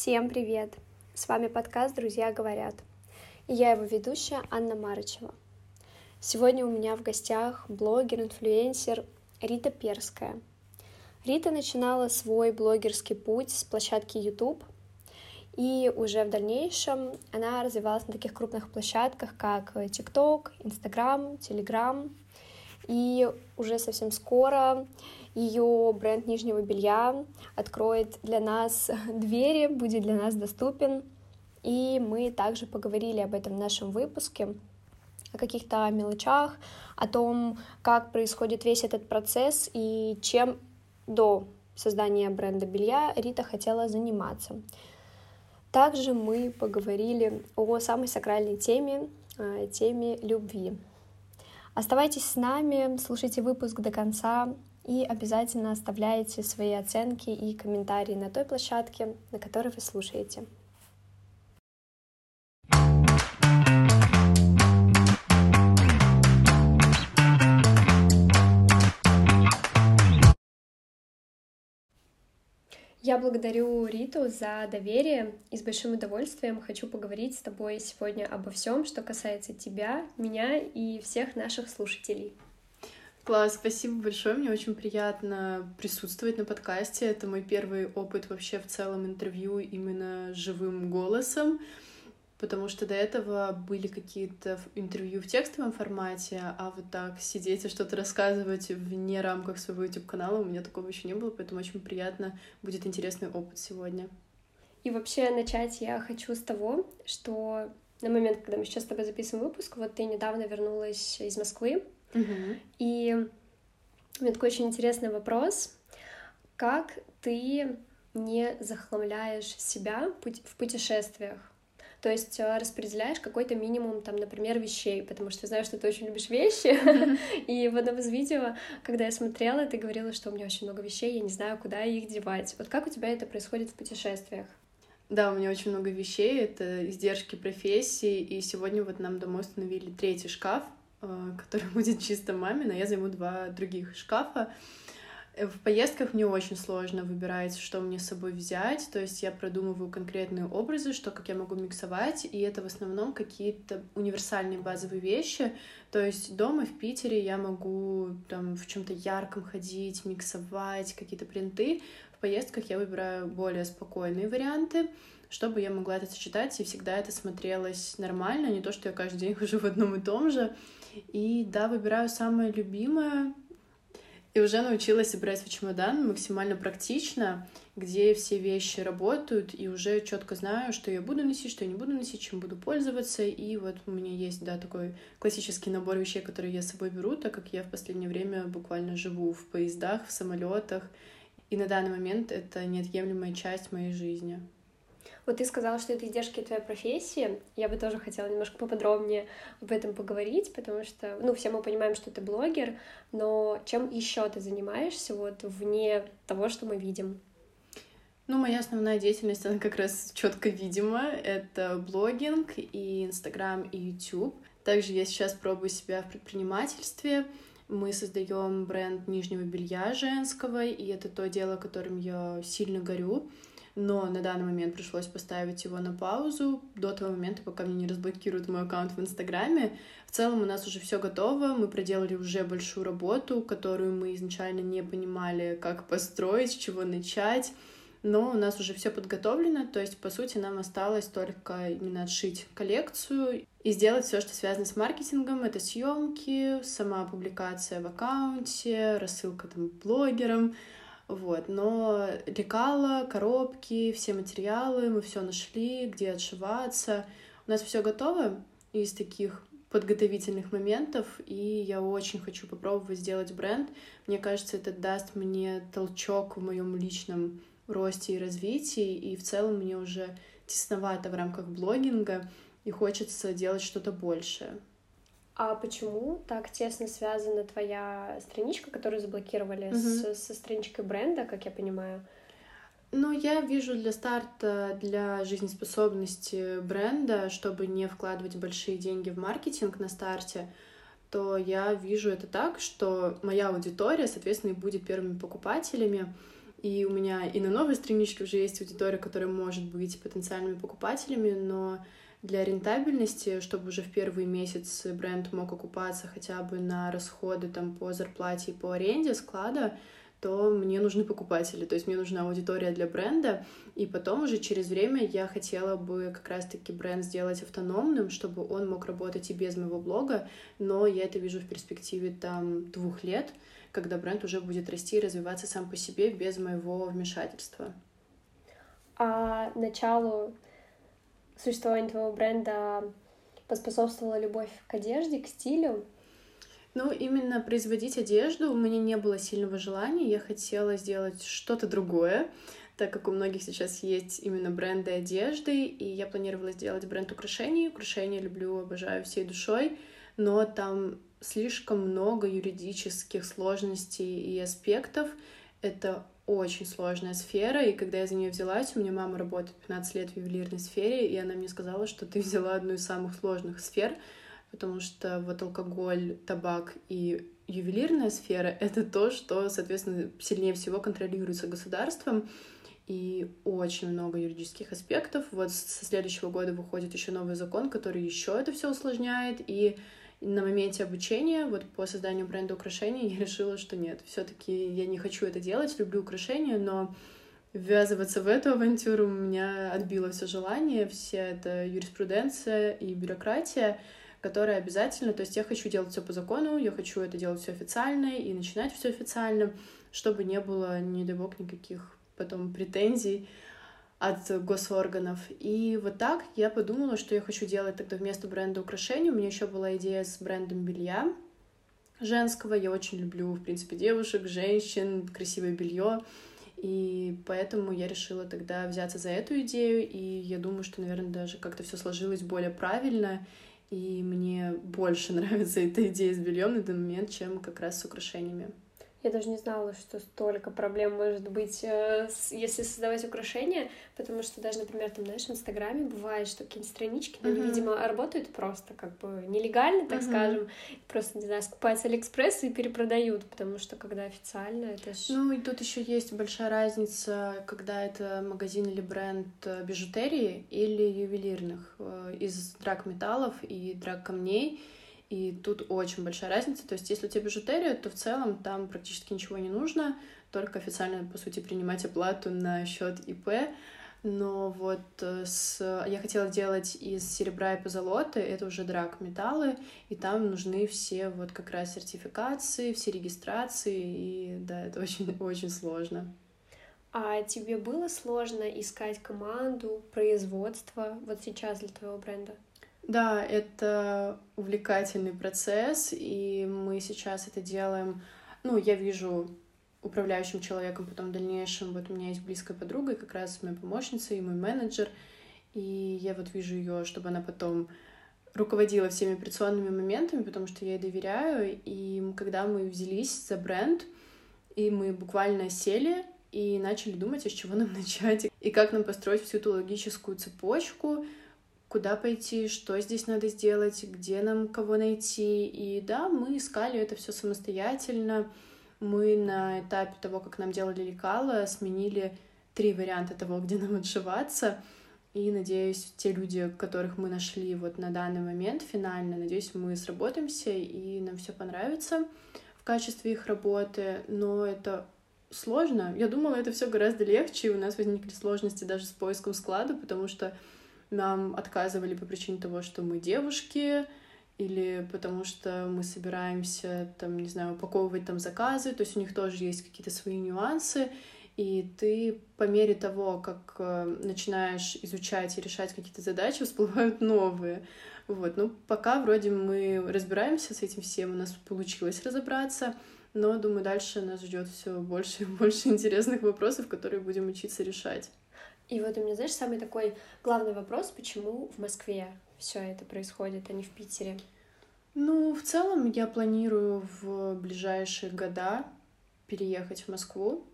Всем привет! С вами подкаст «Друзья говорят». И я его ведущая Анна Марычева. Сегодня у меня в гостях блогер, инфлюенсер Рита Перская. Рита начинала свой блогерский путь с площадки YouTube, и уже в дальнейшем она развивалась на таких крупных площадках, как TikTok, Instagram, Telegram. И уже совсем скоро ее бренд нижнего белья откроет для нас двери, будет для нас доступен. И мы также поговорили об этом в нашем выпуске, о каких-то мелочах, о том, как происходит весь этот процесс и чем до создания бренда белья Рита хотела заниматься. Также мы поговорили о самой сакральной теме, теме любви. Оставайтесь с нами, слушайте выпуск до конца и обязательно оставляйте свои оценки и комментарии на той площадке, на которой вы слушаете. Я благодарю Риту за доверие и с большим удовольствием хочу поговорить с тобой сегодня обо всем, что касается тебя, меня и всех наших слушателей. Класс, спасибо большое. Мне очень приятно присутствовать на подкасте. Это мой первый опыт вообще в целом интервью именно живым голосом потому что до этого были какие-то интервью в текстовом формате, а вот так сидеть и что-то рассказывать вне рамках своего YouTube-канала у меня такого еще не было, поэтому очень приятно, будет интересный опыт сегодня. И вообще начать я хочу с того, что на момент, когда мы сейчас с тобой записываем выпуск, вот ты недавно вернулась из Москвы, угу. и у меня такой очень интересный вопрос. Как ты не захламляешь себя в путешествиях? То есть э, распределяешь какой-то минимум, там, например, вещей, потому что я знаю, что ты очень любишь вещи. И в одном из видео, когда я смотрела, ты говорила, что у меня очень много вещей, я не знаю, куда их девать. Вот как у тебя это происходит в путешествиях? Да, у меня очень много вещей, это издержки профессии, и сегодня вот нам домой установили третий шкаф, который будет чисто мамин, но я займу два других шкафа. В поездках мне очень сложно выбирать, что мне с собой взять, то есть я продумываю конкретные образы, что как я могу миксовать, и это в основном какие-то универсальные базовые вещи, то есть дома в Питере я могу там в чем-то ярком ходить, миксовать какие-то принты, в поездках я выбираю более спокойные варианты, чтобы я могла это сочетать, и всегда это смотрелось нормально, не то, что я каждый день хожу в одном и том же. И да, выбираю самое любимое, и уже научилась собирать свой чемодан максимально практично, где все вещи работают, и уже четко знаю, что я буду носить, что я не буду носить, чем буду пользоваться. И вот у меня есть, да, такой классический набор вещей, которые я с собой беру, так как я в последнее время буквально живу в поездах, в самолетах. И на данный момент это неотъемлемая часть моей жизни. Вот ты сказала, что это издержки твоей профессии. Я бы тоже хотела немножко поподробнее об этом поговорить, потому что, ну, все мы понимаем, что ты блогер, но чем еще ты занимаешься вот вне того, что мы видим? Ну, моя основная деятельность, она как раз четко видима. Это блогинг и Инстаграм, и YouTube. Также я сейчас пробую себя в предпринимательстве. Мы создаем бренд нижнего белья женского, и это то дело, которым я сильно горю но на данный момент пришлось поставить его на паузу до того момента, пока мне не разблокируют мой аккаунт в Инстаграме. В целом у нас уже все готово, мы проделали уже большую работу, которую мы изначально не понимали, как построить, с чего начать, но у нас уже все подготовлено, то есть, по сути, нам осталось только именно отшить коллекцию и сделать все, что связано с маркетингом. Это съемки, сама публикация в аккаунте, рассылка там блогерам, вот, но лекала, коробки, все материалы, мы все нашли, где отшиваться. У нас все готово из таких подготовительных моментов, и я очень хочу попробовать сделать бренд. Мне кажется, это даст мне толчок в моем личном росте и развитии, и в целом мне уже тесновато в рамках блогинга, и хочется делать что-то большее. А почему так тесно связана твоя страничка, которую заблокировали, mm-hmm. с, со страничкой бренда, как я понимаю? Ну, я вижу для старта, для жизнеспособности бренда, чтобы не вкладывать большие деньги в маркетинг на старте, то я вижу это так, что моя аудитория, соответственно, и будет первыми покупателями. И у меня и на новой страничке уже есть аудитория, которая может быть потенциальными покупателями, но для рентабельности, чтобы уже в первый месяц бренд мог окупаться хотя бы на расходы там, по зарплате и по аренде склада, то мне нужны покупатели, то есть мне нужна аудитория для бренда, и потом уже через время я хотела бы как раз-таки бренд сделать автономным, чтобы он мог работать и без моего блога, но я это вижу в перспективе там двух лет, когда бренд уже будет расти и развиваться сам по себе без моего вмешательства. А началу существования твоего бренда поспособствовала любовь к одежде, к стилю? Ну, именно производить одежду у меня не было сильного желания. Я хотела сделать что-то другое, так как у многих сейчас есть именно бренды одежды, и я планировала сделать бренд украшений. Украшения люблю, обожаю всей душой, но там слишком много юридических сложностей и аспектов. Это очень сложная сфера, и когда я за нее взялась, у меня мама работает 15 лет в ювелирной сфере, и она мне сказала, что ты взяла одну из самых сложных сфер, потому что вот алкоголь, табак и ювелирная сфера — это то, что, соответственно, сильнее всего контролируется государством, и очень много юридических аспектов. Вот со следующего года выходит еще новый закон, который еще это все усложняет, и на моменте обучения, вот по созданию бренда украшений, я решила, что нет, все-таки я не хочу это делать, люблю украшения, но ввязываться в эту авантюру у меня отбило все желание, вся эта юриспруденция и бюрократия, которая обязательно, то есть я хочу делать все по закону, я хочу это делать все официально и начинать все официально, чтобы не было, не дай бог, никаких потом претензий от госорганов. И вот так я подумала, что я хочу делать тогда вместо бренда украшений. У меня еще была идея с брендом белья женского. Я очень люблю, в принципе, девушек, женщин, красивое белье. И поэтому я решила тогда взяться за эту идею, и я думаю, что, наверное, даже как-то все сложилось более правильно, и мне больше нравится эта идея с бельем на данный момент, чем как раз с украшениями. Я даже не знала, что столько проблем может быть, э, если создавать украшения, потому что даже, например, там, знаешь, в Инстаграме бывает, что какие-нибудь странички, uh-huh. они, видимо, работают просто как бы нелегально, так uh-huh. скажем, просто, не знаю, скупают с Алиэкспресс и перепродают, потому что когда официально, это ж... Ну, и тут еще есть большая разница, когда это магазин или бренд э, бижутерии или ювелирных э, из драг-металлов и драг-камней, и тут очень большая разница. То есть, если у тебя бижутерия, то в целом там практически ничего не нужно, только официально, по сути, принимать оплату на счет ИП. Но вот э, с... я хотела делать из серебра и позолоты, это уже драк металлы, и там нужны все вот как раз сертификации, все регистрации, и да, это очень-очень сложно. А тебе было сложно искать команду, производство вот сейчас для твоего бренда? Да, это увлекательный процесс, и мы сейчас это делаем. Ну, я вижу управляющим человеком потом в дальнейшем. Вот у меня есть близкая подруга, и как раз моя помощница и мой менеджер. И я вот вижу ее, чтобы она потом руководила всеми операционными моментами, потому что я ей доверяю. И когда мы взялись за бренд, и мы буквально сели и начали думать, а чего нам начать, и как нам построить всю эту логическую цепочку — куда пойти, что здесь надо сделать, где нам кого найти. И да, мы искали это все самостоятельно. Мы на этапе того, как нам делали лекала, сменили три варианта того, где нам отшиваться. И надеюсь, те люди, которых мы нашли вот на данный момент финально, надеюсь, мы сработаемся и нам все понравится в качестве их работы. Но это сложно. Я думала, это все гораздо легче, и у нас возникли сложности даже с поиском склада, потому что нам отказывали по причине того, что мы девушки, или потому что мы собираемся, там, не знаю, упаковывать там заказы, то есть у них тоже есть какие-то свои нюансы, и ты по мере того, как э, начинаешь изучать и решать какие-то задачи, всплывают новые. Вот, ну, пока вроде мы разбираемся с этим всем, у нас получилось разобраться, но, думаю, дальше нас ждет все больше и больше интересных вопросов, которые будем учиться решать. И вот у меня, знаешь, самый такой главный вопрос, почему в Москве все это происходит, а не в Питере? Ну, в целом я планирую в ближайшие года переехать в Москву,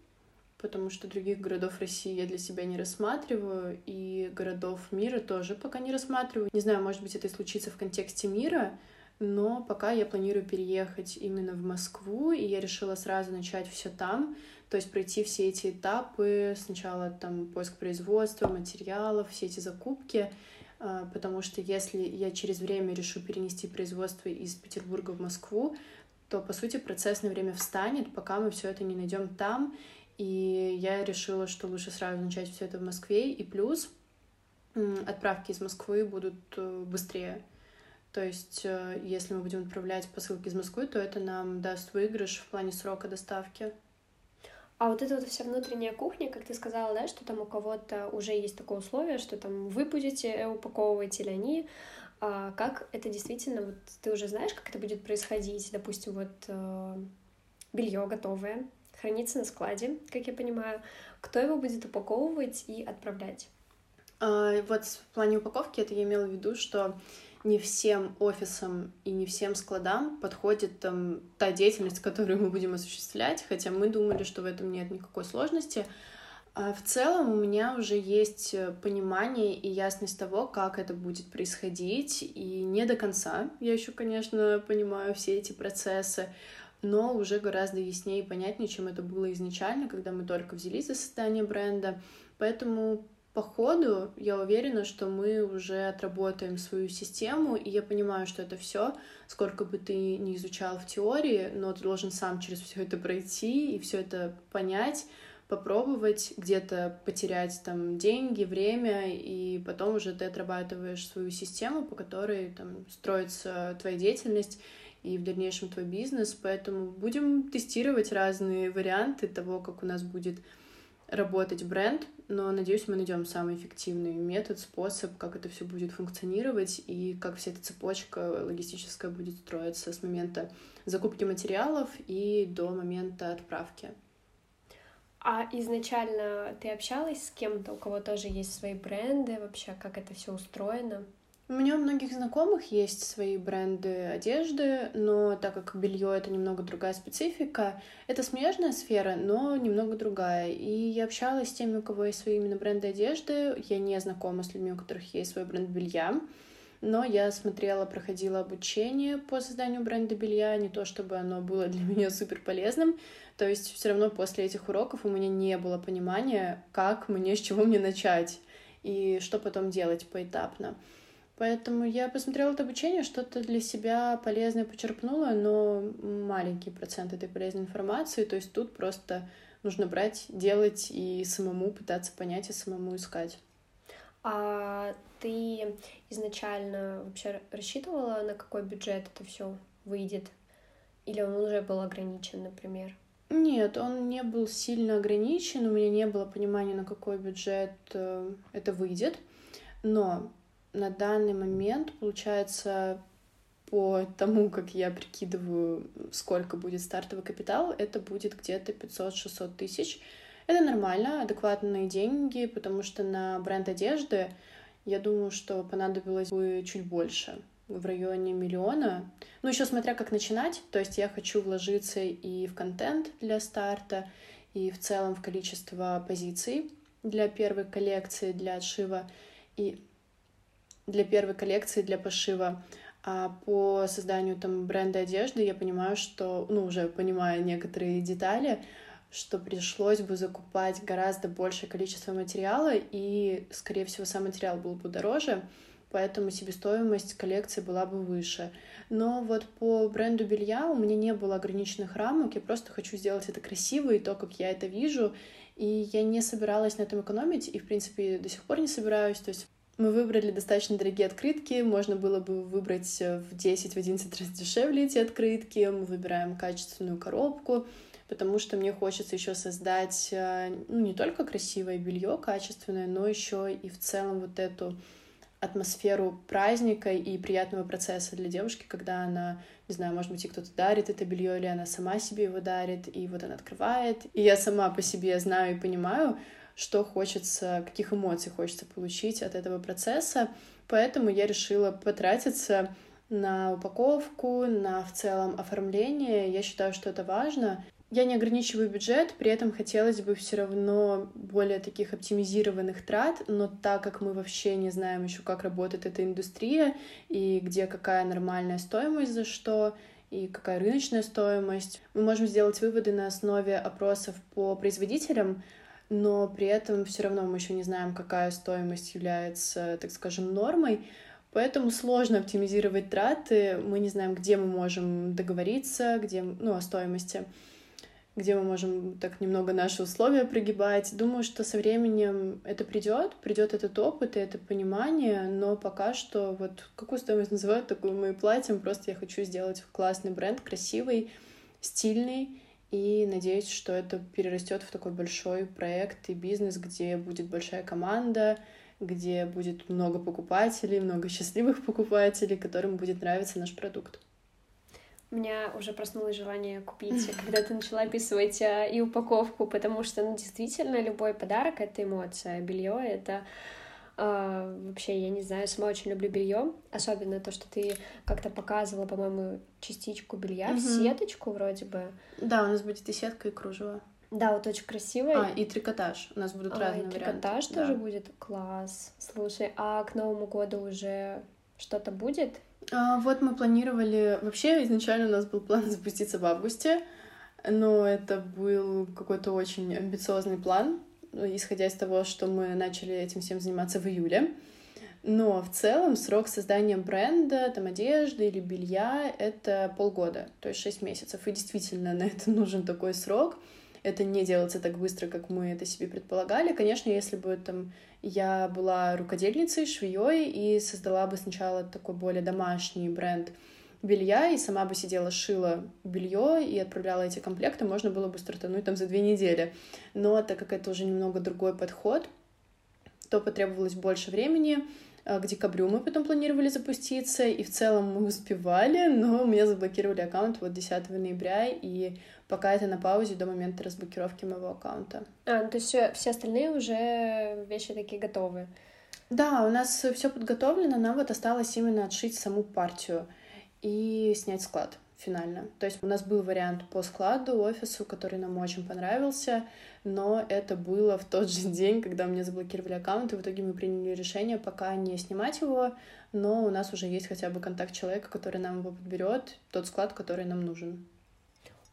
потому что других городов России я для себя не рассматриваю, и городов мира тоже пока не рассматриваю. Не знаю, может быть, это и случится в контексте мира, но пока я планирую переехать именно в Москву, и я решила сразу начать все там. То есть пройти все эти этапы, сначала там поиск производства, материалов, все эти закупки, а, потому что если я через время решу перенести производство из Петербурга в Москву, то, по сути, процессное время встанет, пока мы все это не найдем там. И я решила, что лучше сразу начать все это в Москве. И плюс отправки из Москвы будут э, быстрее. То есть, э, если мы будем отправлять посылки из Москвы, то это нам даст выигрыш в плане срока доставки. А вот эта вот вся внутренняя кухня, как ты сказала, да, что там у кого-то уже есть такое условие, что там вы будете упаковывать или они, а как это действительно, вот ты уже знаешь, как это будет происходить, допустим, вот э, белье готовое, хранится на складе, как я понимаю, кто его будет упаковывать и отправлять? А, вот в плане упаковки это я имела в виду, что не всем офисам и не всем складам подходит там та деятельность, которую мы будем осуществлять, хотя мы думали, что в этом нет никакой сложности. А в целом у меня уже есть э, понимание и ясность того, как это будет происходить, и не до конца. Я еще, конечно, понимаю все эти процессы, но уже гораздо яснее и понятнее, чем это было изначально, когда мы только взялись за создание бренда. Поэтому по ходу я уверена, что мы уже отработаем свою систему, и я понимаю, что это все, сколько бы ты ни изучал в теории, но ты должен сам через все это пройти и все это понять, попробовать где-то потерять там деньги, время, и потом уже ты отрабатываешь свою систему, по которой там строится твоя деятельность и в дальнейшем твой бизнес. Поэтому будем тестировать разные варианты того, как у нас будет работать бренд, но надеюсь, мы найдем самый эффективный метод, способ, как это все будет функционировать и как вся эта цепочка логистическая будет строиться с момента закупки материалов и до момента отправки. А изначально ты общалась с кем-то, у кого тоже есть свои бренды, вообще, как это все устроено? У меня у многих знакомых есть свои бренды одежды, но так как белье это немного другая специфика, это смежная сфера, но немного другая. И я общалась с теми, у кого есть свои именно бренды одежды. Я не знакома с людьми, у которых есть свой бренд белья. Но я смотрела, проходила обучение по созданию бренда белья, не то чтобы оно было для меня супер полезным. То есть все равно после этих уроков у меня не было понимания, как мне, с чего мне начать и что потом делать поэтапно. Поэтому я посмотрела это обучение, что-то для себя полезное почерпнула, но маленький процент этой полезной информации. То есть тут просто нужно брать, делать и самому пытаться понять и самому искать. А ты изначально вообще рассчитывала, на какой бюджет это все выйдет? Или он уже был ограничен, например? Нет, он не был сильно ограничен, у меня не было понимания, на какой бюджет э, это выйдет. Но на данный момент, получается, по тому, как я прикидываю, сколько будет стартовый капитал, это будет где-то 500-600 тысяч. Это нормально, адекватные деньги, потому что на бренд одежды я думаю, что понадобилось бы чуть больше, в районе миллиона. Ну, еще смотря как начинать, то есть я хочу вложиться и в контент для старта, и в целом в количество позиций для первой коллекции, для отшива. И для первой коллекции, для пошива. А по созданию там бренда одежды я понимаю, что, ну, уже понимая некоторые детали, что пришлось бы закупать гораздо большее количество материала, и, скорее всего, сам материал был бы дороже, поэтому себестоимость коллекции была бы выше. Но вот по бренду белья у меня не было ограниченных рамок, я просто хочу сделать это красиво и то, как я это вижу, и я не собиралась на этом экономить, и, в принципе, до сих пор не собираюсь, то есть мы выбрали достаточно дорогие открытки, можно было бы выбрать э, в 10-11 раз дешевле эти открытки. Мы выбираем качественную коробку, потому что мне хочется еще создать э, ну, не только красивое белье качественное, но еще и в целом вот эту атмосферу праздника и приятного процесса для девушки, когда она, не знаю, может быть, и кто-то дарит это белье, или она сама себе его дарит, и вот она открывает. И я сама по себе знаю и понимаю, что хочется, каких эмоций хочется получить от этого процесса. Поэтому я решила потратиться на упаковку, на в целом оформление. Я считаю, что это важно. Я не ограничиваю бюджет, при этом хотелось бы все равно более таких оптимизированных трат, но так как мы вообще не знаем еще, как работает эта индустрия и где какая нормальная стоимость за что, и какая рыночная стоимость. Мы можем сделать выводы на основе опросов по производителям, но при этом все равно мы еще не знаем, какая стоимость является, так скажем, нормой. Поэтому сложно оптимизировать траты. Мы не знаем, где мы можем договориться, где, ну, о стоимости где мы можем так немного наши условия прогибать. Думаю, что со временем это придет, придет этот опыт и это понимание, но пока что вот какую стоимость называют, такую мы и платим. Просто я хочу сделать классный бренд, красивый, стильный, и надеюсь, что это перерастет в такой большой проект и бизнес, где будет большая команда, где будет много покупателей, много счастливых покупателей, которым будет нравиться наш продукт. У меня уже проснулось желание купить, когда ты начала описывать а, и упаковку, потому что, ну, действительно, любой подарок — это эмоция. Белье — это Uh, вообще, я не знаю, сама очень люблю белье, особенно то, что ты как-то показывала, по-моему, частичку белья, mm-hmm. сеточку вроде бы. Да, у нас будет и сетка, и кружево. Да, вот очень красиво. А, и трикотаж. У нас будут а, разные и трикотаж тоже да. будет? Класс. Слушай, а к Новому году уже что-то будет? А, вот мы планировали... Вообще, изначально у нас был план запуститься в августе, но это был какой-то очень амбициозный план, исходя из того, что мы начали этим всем заниматься в июле. Но в целом срок создания бренда, там, одежды или белья — это полгода, то есть шесть месяцев. И действительно на это нужен такой срок. Это не делается так быстро, как мы это себе предполагали. Конечно, если бы там я была рукодельницей, швеей и создала бы сначала такой более домашний бренд белья и сама бы сидела, шила белье и отправляла эти комплекты, можно было бы стартануть там за две недели. Но так как это уже немного другой подход, то потребовалось больше времени. А, к декабрю мы потом планировали запуститься, и в целом мы успевали, но меня заблокировали аккаунт вот 10 ноября, и пока это на паузе до момента разблокировки моего аккаунта. А, ну, то есть все, все остальные уже вещи такие готовы? Да, у нас все подготовлено, нам вот осталось именно отшить саму партию и снять склад финально. То есть у нас был вариант по складу, офису, который нам очень понравился, но это было в тот же день, когда мне заблокировали аккаунт, и в итоге мы приняли решение пока не снимать его, но у нас уже есть хотя бы контакт человека, который нам его подберет, тот склад, который нам нужен.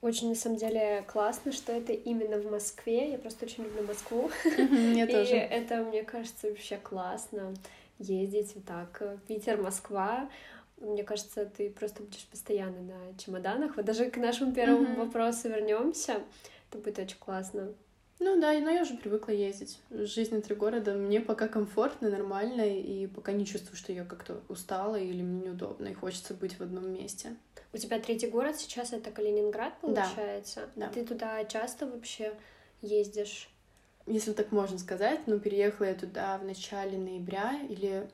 Очень, на самом деле, классно, что это именно в Москве. Я просто очень люблю Москву. Я тоже. И это, мне кажется, вообще классно ездить вот так. Питер, Москва. Мне кажется, ты просто будешь постоянно на чемоданах. Вот даже к нашему первому mm-hmm. вопросу вернемся. Это будет очень классно. Ну да, но я уже привыкла ездить. Жизнь на три города мне пока комфортно, нормально, и пока не чувствую, что я как-то устала или мне неудобно, и хочется быть в одном месте. У тебя третий город сейчас это Калининград, получается? Да. Ты туда часто вообще ездишь? Если так можно сказать, ну, переехала я туда в начале ноября или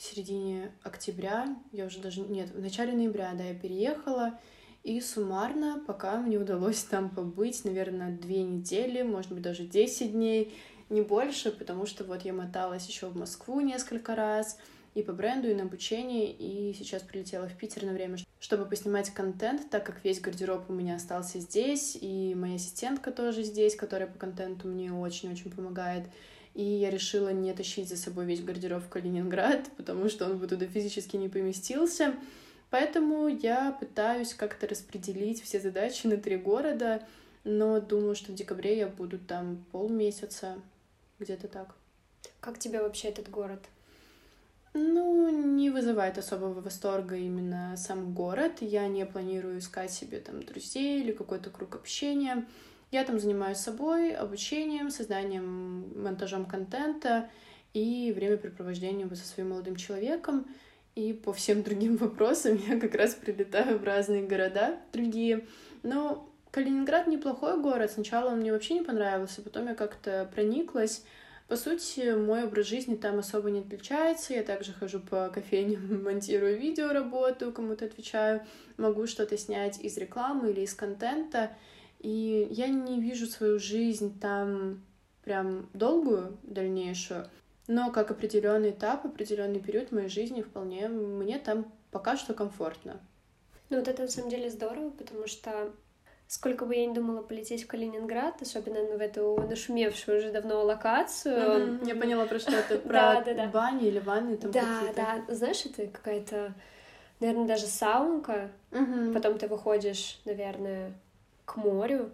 в середине октября, я уже даже... Нет, в начале ноября, да, я переехала, и суммарно, пока мне удалось там побыть, наверное, две недели, может быть, даже 10 дней, не больше, потому что вот я моталась еще в Москву несколько раз, и по бренду, и на обучение, и сейчас прилетела в Питер на время, чтобы поснимать контент, так как весь гардероб у меня остался здесь, и моя ассистентка тоже здесь, которая по контенту мне очень-очень помогает. И я решила не тащить за собой весь гардероб в Калининград, потому что он бы туда физически не поместился. Поэтому я пытаюсь как-то распределить все задачи на три города, но думаю, что в декабре я буду там полмесяца, где-то так. Как тебе вообще этот город? Ну, не вызывает особого восторга именно сам город. Я не планирую искать себе там друзей или какой-то круг общения. Я там занимаюсь собой, обучением, созданием, монтажом контента и времяпрепровождением со своим молодым человеком. И по всем другим вопросам я как раз прилетаю в разные города другие. Но Калининград неплохой город. Сначала он мне вообще не понравился, потом я как-то прониклась. По сути, мой образ жизни там особо не отличается. Я также хожу по кофейням, монтирую видео, работаю, кому-то отвечаю, могу что-то снять из рекламы или из контента. И я не вижу свою жизнь там прям долгую, дальнейшую, но как определенный этап, определенный период моей жизни вполне мне там пока что комфортно. Ну вот это на самом деле здорово, потому что сколько бы я ни думала полететь в Калининград, особенно в эту нашумевшую уже давно локацию. Mm-hmm. Я поняла, про что это, про бани или ванны там Да, да, знаешь, это какая-то наверное, даже саунка. Потом ты выходишь, наверное, к морю.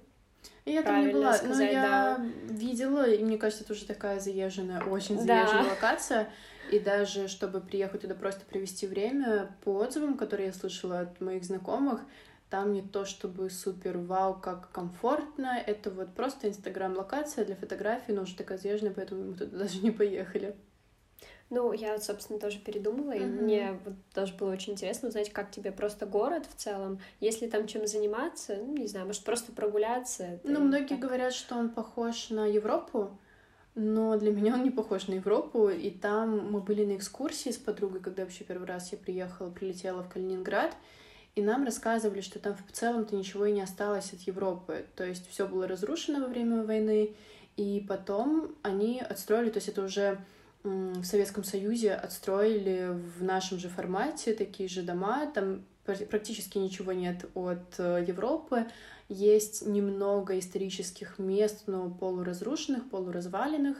Я там не была, сказать, но я видела, и мне кажется, это уже такая заезженная, очень Да. заезженная локация. И даже чтобы приехать туда просто провести время, по отзывам, которые я слышала от моих знакомых, там не то чтобы супер вау, как комфортно, это вот просто инстаграм-локация для фотографий, но уже такая заезженная, поэтому мы туда даже не поехали. Ну, я, вот, собственно, тоже передумала, и Мгм. мне вот тоже было очень интересно узнать, как тебе просто город в целом, если там чем заниматься, ну, не знаю, может, просто прогуляться. Ну, многие так. говорят, что он похож на Европу, но для меня он не похож на Европу. И там мы были на экскурсии с подругой, когда вообще первый раз я приехала, прилетела в Калининград, и нам рассказывали, что там в целом-то ничего и не осталось от Европы. То есть все было разрушено во время войны, и потом они отстроили, то есть это уже в Советском Союзе отстроили в нашем же формате такие же дома, там пр- практически ничего нет от э, Европы, есть немного исторических мест, но полуразрушенных, полуразваленных.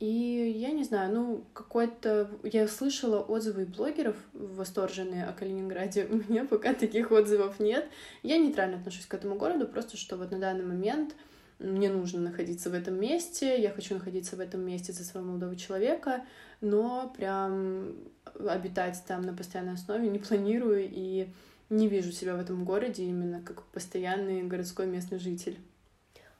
И я не знаю, ну, какой-то... Я слышала отзывы блогеров восторженные о Калининграде. У меня пока таких отзывов нет. Я нейтрально отношусь к этому городу, просто что вот на данный момент мне нужно находиться в этом месте, я хочу находиться в этом месте за своего молодого человека, но прям обитать там на постоянной основе не планирую и не вижу себя в этом городе именно как постоянный городской местный житель.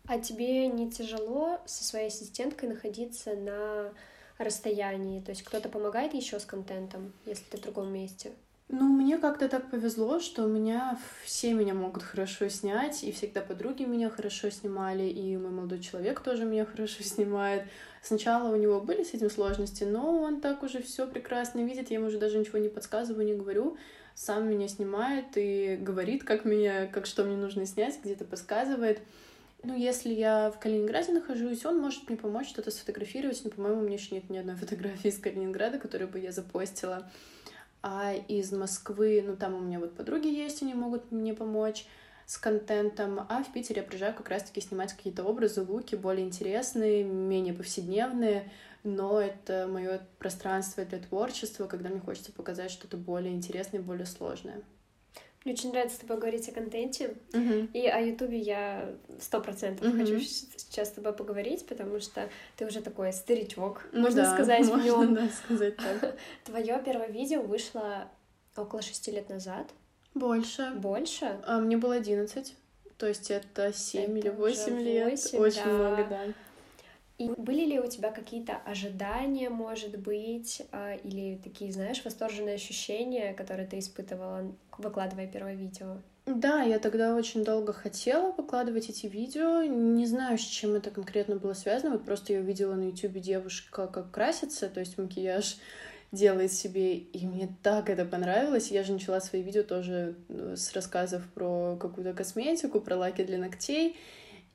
А тебе не тяжело со своей ассистенткой находиться на расстоянии? То есть кто-то помогает еще с контентом, если ты в другом месте? Ну, мне как-то так повезло, что у меня все меня могут хорошо снять, и всегда подруги меня хорошо снимали, и мой молодой человек тоже меня хорошо снимает. Сначала у него были с этим сложности, но он так уже все прекрасно видит, я ему уже даже ничего не подсказываю, не говорю, сам меня снимает и говорит, как меня, как что мне нужно снять, где-то подсказывает. Ну, если я в Калининграде нахожусь, он может мне помочь что-то сфотографировать, но, по-моему, у меня еще нет ни одной фотографии из Калининграда, которую бы я запостила. А из Москвы, ну, там у меня вот подруги есть, они могут мне помочь с контентом, а в Питере я приезжаю как раз-таки снимать какие-то образы, луки более интересные, менее повседневные, но это мое пространство для творчества, когда мне хочется показать что-то более интересное, более сложное. Мне очень нравится с тобой говорить о контенте, Мгм. и о Ютубе я сто процентов Мгм. хочу сейчас с тобой поговорить, потому что ты уже такой старичок, Ну можно да, сказать, в можно, нем. да, сказать так. Твое первое видео вышло около шести лет назад, Больше. больше. А, мне было 11, то есть это 7 или Это 8 уже лет. 8, Очень да. много, да. И были ли у тебя какие-то ожидания, может быть, а, или такие, знаешь, восторженные ощущения, которые ты испытывала, выкладывая первое видео? Да, я тогда очень долго хотела выкладывать эти видео. Не знаю, с чем это конкретно было связано. Вот просто я увидела на YouTube девушка, как красится, то есть макияж делает себе, и мне так это понравилось. Я же начала свои видео тоже э, с рассказов про какую-то косметику, про лаки для ногтей.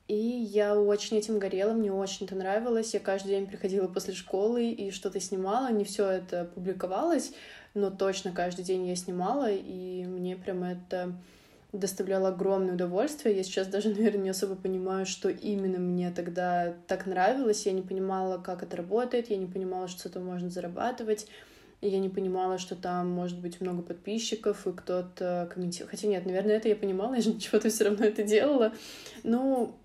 И я очень этим горела, мне очень это нравилось. Я каждый день приходила после школы и что-то снимала. Не все это публиковалось, но точно каждый день я снимала, и мне прям это доставляло огромное удовольствие. Я сейчас даже, наверное, не особо понимаю, что именно мне тогда так нравилось. Я не понимала, как это работает, я не понимала, что с этого можно зарабатывать. Я не понимала, что там может быть много подписчиков, и кто-то комментирует. Хотя нет, наверное, это я понимала, я же чего-то все равно это делала. Ну,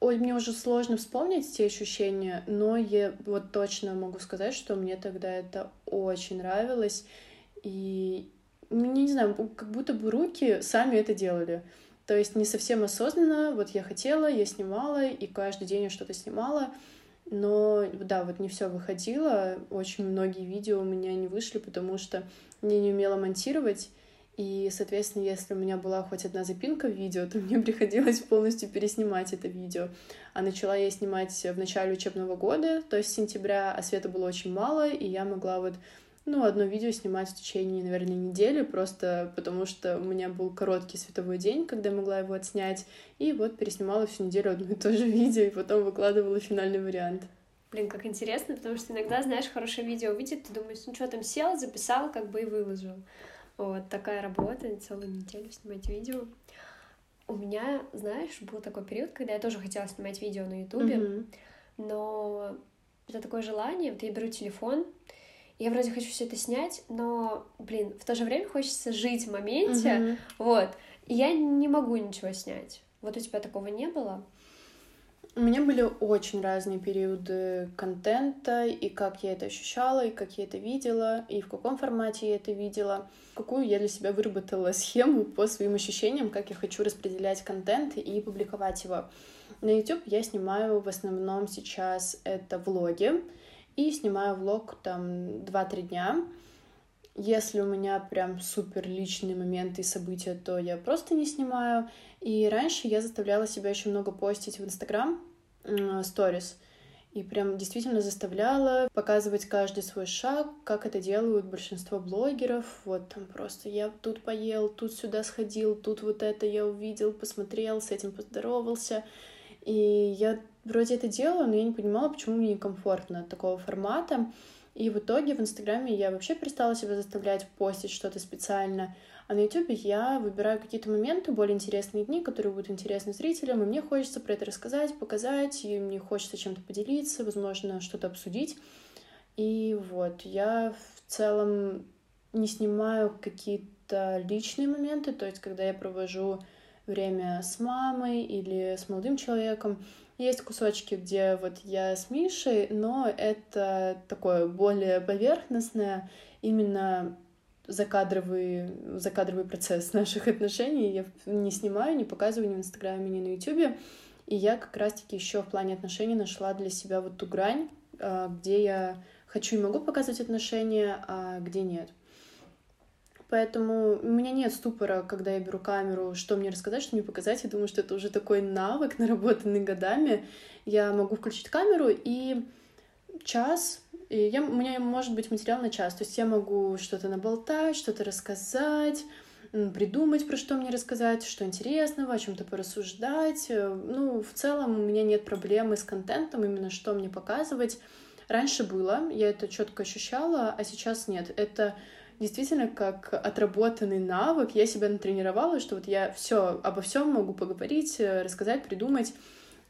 ой, мне уже сложно вспомнить те ощущения, но я вот точно могу сказать, что мне тогда это очень нравилось. И не знаю, как будто бы руки сами это делали. То есть не совсем осознанно, вот я хотела, я снимала, и каждый день я что-то снимала, но да, вот не все выходило, очень многие видео у меня не вышли, потому что я не умела монтировать, и, соответственно, если у меня была хоть одна запинка в видео, то мне приходилось полностью переснимать это видео. А начала я снимать в начале учебного года, то есть сентября, а света было очень мало, и я могла вот ну, одно видео снимать в течение, наверное, недели, просто потому что у меня был короткий световой день, когда могла его отснять, и вот переснимала всю неделю одно и то же видео, и потом выкладывала финальный вариант. Блин, как интересно, потому что иногда, знаешь, хорошее видео увидит, ты думаешь, ну что там, сел, записал, как бы и выложил. Вот такая работа, целую неделю снимать видео. У меня, знаешь, был такой период, когда я тоже хотела снимать видео на Ютубе, Мгм. но это такое желание, вот я беру телефон, я вроде хочу все это снять, но, блин, в то же время хочется жить в моменте, mm-hmm. вот, и я не могу ничего снять. Вот у тебя такого не было? У меня были очень разные периоды контента, и как я это ощущала, и как я это видела, и в каком формате я это видела, какую я для себя выработала схему по своим ощущениям, как я хочу распределять контент и публиковать его. На YouTube я снимаю в основном сейчас это влоги, и снимаю влог там 2-3 дня. Если у меня прям супер личные моменты и события, то я просто не снимаю. И раньше я заставляла себя еще много постить в Инстаграм сторис. И прям действительно заставляла показывать каждый свой шаг, как это делают большинство блогеров. Вот там просто я тут поел, тут сюда сходил, тут вот это я увидел, посмотрел, с этим поздоровался. И я вроде это делала, но я не понимала, почему мне некомфортно такого формата. И в итоге в Инстаграме я вообще перестала себя заставлять постить что-то специально. А на Ютубе я выбираю какие-то моменты, более интересные дни, которые будут интересны зрителям, и мне хочется про это рассказать, показать, и мне хочется чем-то поделиться, возможно, что-то обсудить. И вот, я в целом не снимаю какие-то личные моменты, то есть когда я провожу время с мамой или с молодым человеком, есть кусочки, где вот я с Мишей, но это такое более поверхностное, именно закадровый, закадровый процесс наших отношений. Я не снимаю, не показываю ни в Инстаграме, ни на Ютубе. И я как раз-таки еще в плане отношений нашла для себя вот ту грань, а, где я хочу и могу показывать отношения, а где нет. Поэтому у меня нет ступора, когда я беру камеру, что мне рассказать, что мне показать. Я думаю, что это уже такой навык, наработанный годами. Я могу включить камеру и час, и я, у меня может быть материал на час. То есть я могу что-то наболтать, что-то рассказать, придумать, про что мне рассказать, что интересного, о чем-то порассуждать. Э, ну, в целом у меня нет проблемы с контентом, именно что мне показывать. Раньше было, я это четко ощущала, а сейчас нет. Это действительно как отработанный навык. Я себя натренировала, что вот я все обо всем могу поговорить, э, рассказать, придумать.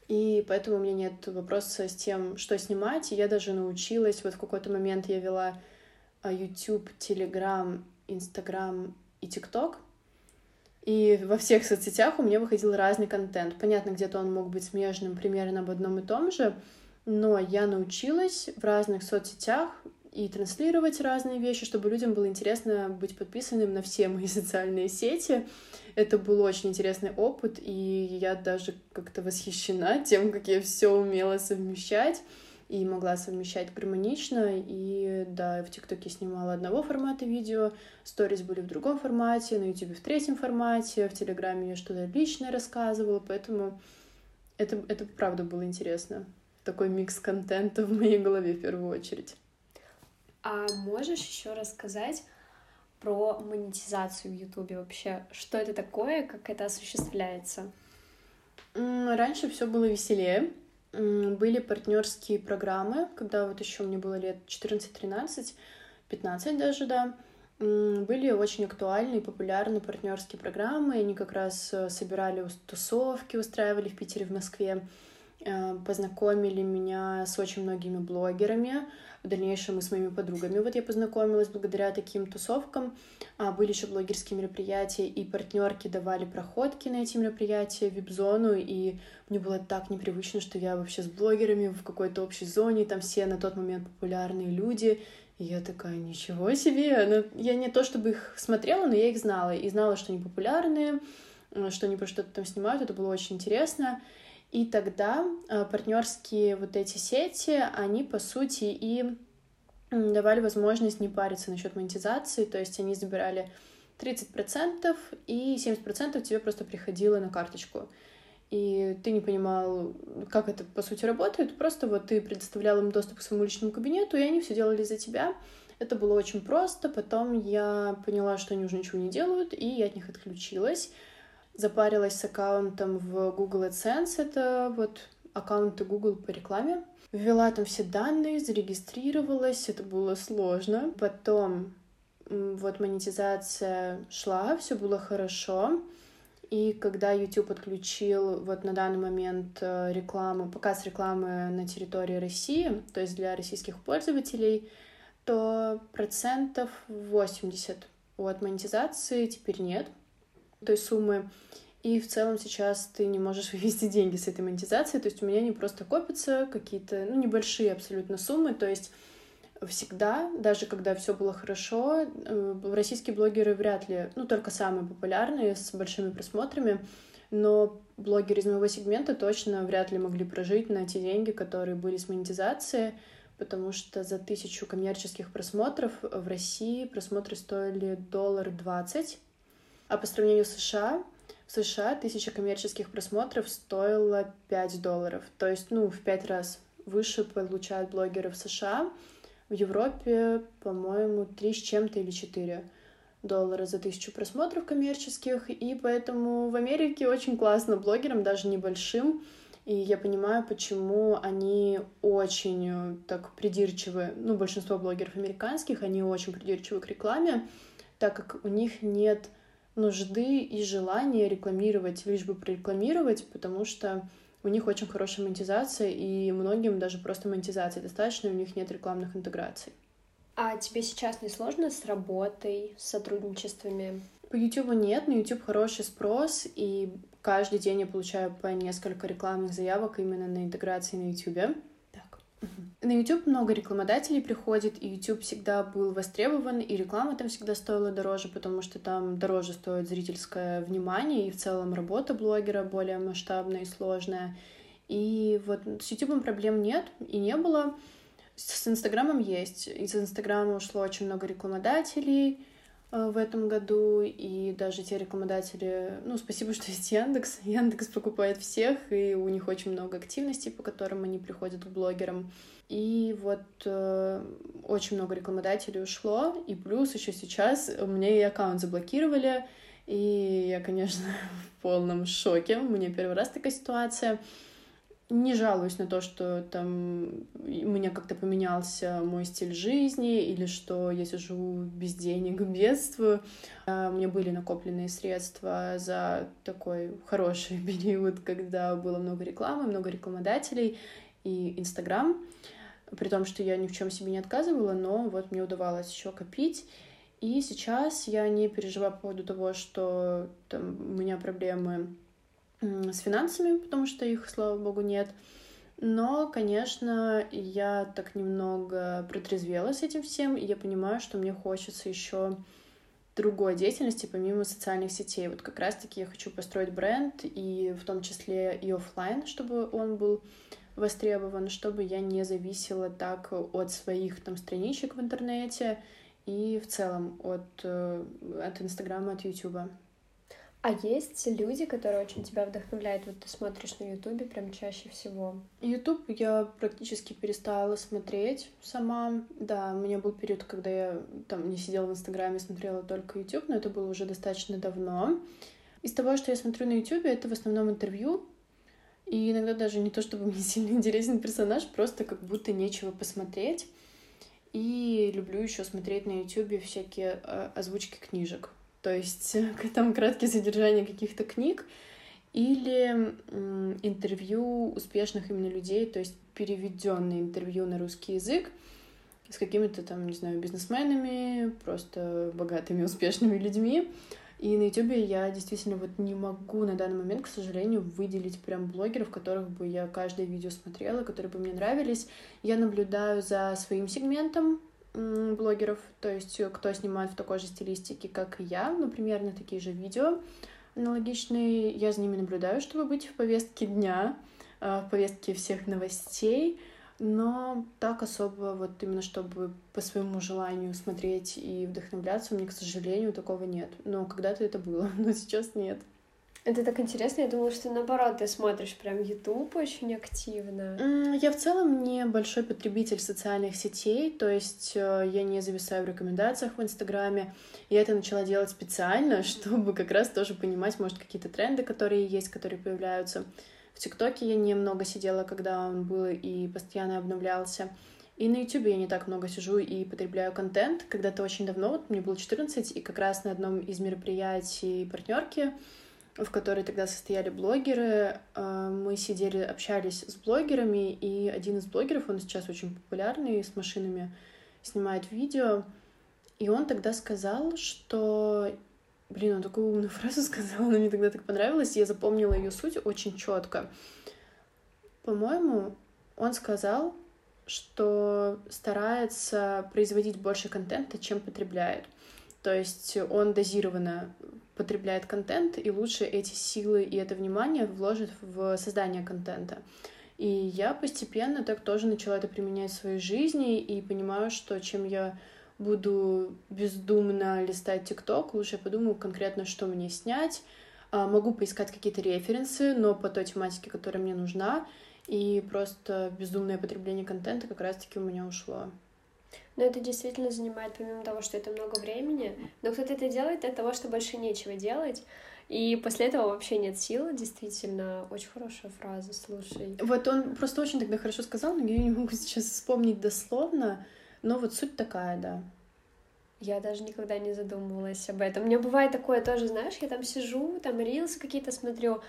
И поэтому у меня нет вопроса с тем, что снимать. И я даже научилась, вот в какой-то момент я вела а, YouTube, Telegram, Instagram и TikTok. И во всех соцсетях у меня выходил разный контент. Понятно, где-то он мог быть смежным примерно об одном и том же, но я научилась в разных соцсетях и транслировать разные вещи, чтобы людям было интересно быть подписанным на все мои социальные сети. Это был очень интересный опыт, и я даже как-то восхищена тем, как я все умела совмещать и могла совмещать гармонично. И да, в ТикТоке снимала одного формата видео, сторис были в другом формате, на Ютубе в третьем формате, в Телеграме я что-то личное рассказывала, поэтому это, это правда было интересно. Такой микс контента в моей голове в первую очередь. А можешь еще рассказать про монетизацию в Ютубе вообще? Что это такое, как это осуществляется? Раньше все было веселее. Были партнерские программы, когда вот еще мне было лет 14-13, 15 даже, да. Были очень актуальные, популярные партнерские программы. Они как раз э, собирали тусовки, устраивали в Питере, в Москве. Э, познакомили меня с очень многими блогерами в дальнейшем и с моими подругами. Вот я познакомилась благодаря таким тусовкам. А, были еще блогерские мероприятия, и партнерки давали проходки на эти мероприятия, вип-зону, и мне было так непривычно, что я вообще с блогерами в какой-то общей зоне, там все на тот момент популярные люди, и я такая, ничего себе! Ну, я не то чтобы их смотрела, но я их знала, и знала, что они популярные, э, что они про что-то там снимают, это было очень интересно. И тогда э, партнерские вот эти сети, они по сути и давали возможность не париться насчет монетизации, то есть они забирали 30% и 70% тебе просто приходило на карточку. И ты не понимал, как это по сути работает, просто вот ты предоставлял им доступ к своему личному кабинету, и они все делали за тебя. Это было очень просто. Потом я поняла, что они уже ничего не делают, и я от них отключилась запарилась с аккаунтом в Google AdSense, это вот аккаунты Google по рекламе. Ввела там все данные, зарегистрировалась, это было сложно. Потом вот монетизация шла, все было хорошо. И когда YouTube подключил вот на данный момент э, рекламу, показ рекламы на территории России, то есть для российских пользователей, что процентов 80 от монетизации теперь нет той суммы. И в целом сейчас ты не можешь вывести деньги с этой монетизации. То есть у меня не просто копятся какие-то, ну, небольшие абсолютно суммы. То есть всегда, даже когда все было хорошо, э, российские блогеры вряд ли, ну, только самые популярные, с большими просмотрами, но блогеры из моего сегмента точно вряд ли могли прожить на те деньги, которые были с монетизацией, потому что за тысячу коммерческих просмотров в России просмотры стоили доллар двадцать, а по сравнению с США, в США тысяча коммерческих просмотров стоила 5 долларов, то есть, ну, в пять раз выше получают блогеры в США, в Европе, по-моему, три с чем-то или четыре доллара за тысячу просмотров коммерческих, и поэтому в Америке очень классно блогерам, даже небольшим, и я понимаю, почему они очень э, так придирчивы, ну, большинство блогеров американских, они очень придирчивы к рекламе, так как у них нет нужды и желания рекламировать, лишь бы прорекламировать, потому что у них очень хорошая монетизация, и многим даже просто монетизации достаточно, у них нет рекламных интеграций. А тебе сейчас не сложно с работой, с сотрудничествами? По YouTube нет, на YouTube хороший спрос, и каждый день я получаю по несколько рекламных заявок именно на интеграции на YouTube. На YouTube много рекламодателей приходит, и YouTube всегда был востребован, и реклама там всегда стоила дороже, потому что там дороже стоит зрительское внимание, и в целом работа блогера более масштабная и сложная. И вот с YouTube проблем нет и не было. С Инстаграмом есть. Из Инстаграма ушло очень много рекламодателей, в этом году, и даже те рекламодатели, ну, спасибо, что есть Яндекс. Яндекс покупает всех, и у них очень много активностей, по которым они приходят к блогерам. И вот э, очень много рекламодателей ушло, и плюс еще сейчас меня и аккаунт заблокировали, и я, конечно, в полном шоке. У меня первый раз такая ситуация не жалуюсь на то, что там у меня как-то поменялся мой стиль жизни или что я сижу без денег, бедствую. А, у меня были накопленные средства за такой хороший период, когда было много рекламы, много рекламодателей и Инстаграм. При том, что я ни в чем себе не отказывала, но вот мне удавалось еще копить. И сейчас я не переживаю по поводу того, что там у меня проблемы с финансами, потому что их, слава богу, нет. Но, конечно, я так немного протрезвела с этим всем, и я понимаю, что мне хочется еще другой деятельности помимо социальных сетей. Вот как раз-таки я хочу построить бренд, и в том числе и офлайн, чтобы он был востребован, чтобы я не зависела так от своих там страничек в интернете и в целом от, э, от Инстаграма, от Ютуба. А есть люди, которые очень тебя вдохновляют? Вот ты смотришь на Ютубе прям чаще всего. Ютуб я практически перестала смотреть сама. Да, у меня был период, когда я там не сидела в Инстаграме, смотрела только Ютуб, но это было уже достаточно давно. Из того, что я смотрю на Ютубе, это в основном интервью. И иногда даже не то, чтобы мне сильно интересен персонаж, просто как будто нечего посмотреть. И люблю еще смотреть на Ютубе всякие э, озвучки книжек то есть там краткие содержания каких-то книг, или интервью успешных именно людей, то есть переведенные интервью на русский язык с какими-то там, не знаю, бизнесменами, просто богатыми, успешными людьми. И на Ютубе я действительно вот не могу на данный момент, к сожалению, выделить прям блогеров, которых бы я каждое видео смотрела, которые бы мне нравились. Я наблюдаю за своим сегментом, блогеров, то есть э, кто снимает в такой же стилистике, как и я, ну, примерно такие же видео аналогичные. Я за ними наблюдаю, чтобы быть в повестке дня, э, в повестке всех новостей, но так особо вот именно чтобы по своему желанию смотреть и вдохновляться, у меня, к сожалению, такого нет. Но когда-то это было, но сейчас нет. Это так интересно, я думала, что наоборот, ты смотришь прям YouTube очень активно. Я в целом не большой потребитель социальных сетей, то есть э, я не зависаю в рекомендациях в Инстаграме. Я это начала делать специально, чтобы как раз тоже понимать, может, какие-то тренды, которые есть, которые появляются. В ТикТоке я немного сидела, когда он был и постоянно обновлялся. И на Ютубе я не так много сижу и потребляю контент. Когда-то очень давно, вот мне было 14, и как раз на одном из мероприятий партнерки в которой тогда состояли блогеры. А, мы сидели, общались с блогерами, и один из блогеров, он сейчас очень популярный, с машинами снимает видео, и он тогда сказал, что Блин, он такую умную фразу сказал, она мне тогда так понравилась, я запомнила ее суть очень четко. По-моему, он сказал, что старается производить больше контента, чем потребляет. То есть он дозированно потребляет контент, и лучше эти силы и это внимание вложит в создание контента. И я постепенно так тоже начала это применять в своей жизни и понимаю, что чем я буду бездумно листать ТикТок, лучше я подумаю конкретно, что мне снять. А, могу поискать какие-то референсы, но по той тематике, которая мне нужна. И просто бездумное потребление контента как раз-таки у меня ушло. Но это действительно занимает, помимо того, что это много времени, но кто-то это делает от того, что больше нечего делать, и после этого вообще нет сил, действительно, очень хорошая фраза, слушай. Вот он просто очень тогда хорошо сказал, но я не могу сейчас вспомнить дословно, но вот суть такая, да. Я даже никогда не задумывалась об этом. У меня бывает такое тоже, знаешь, я там сижу, там рилсы какие-то смотрю,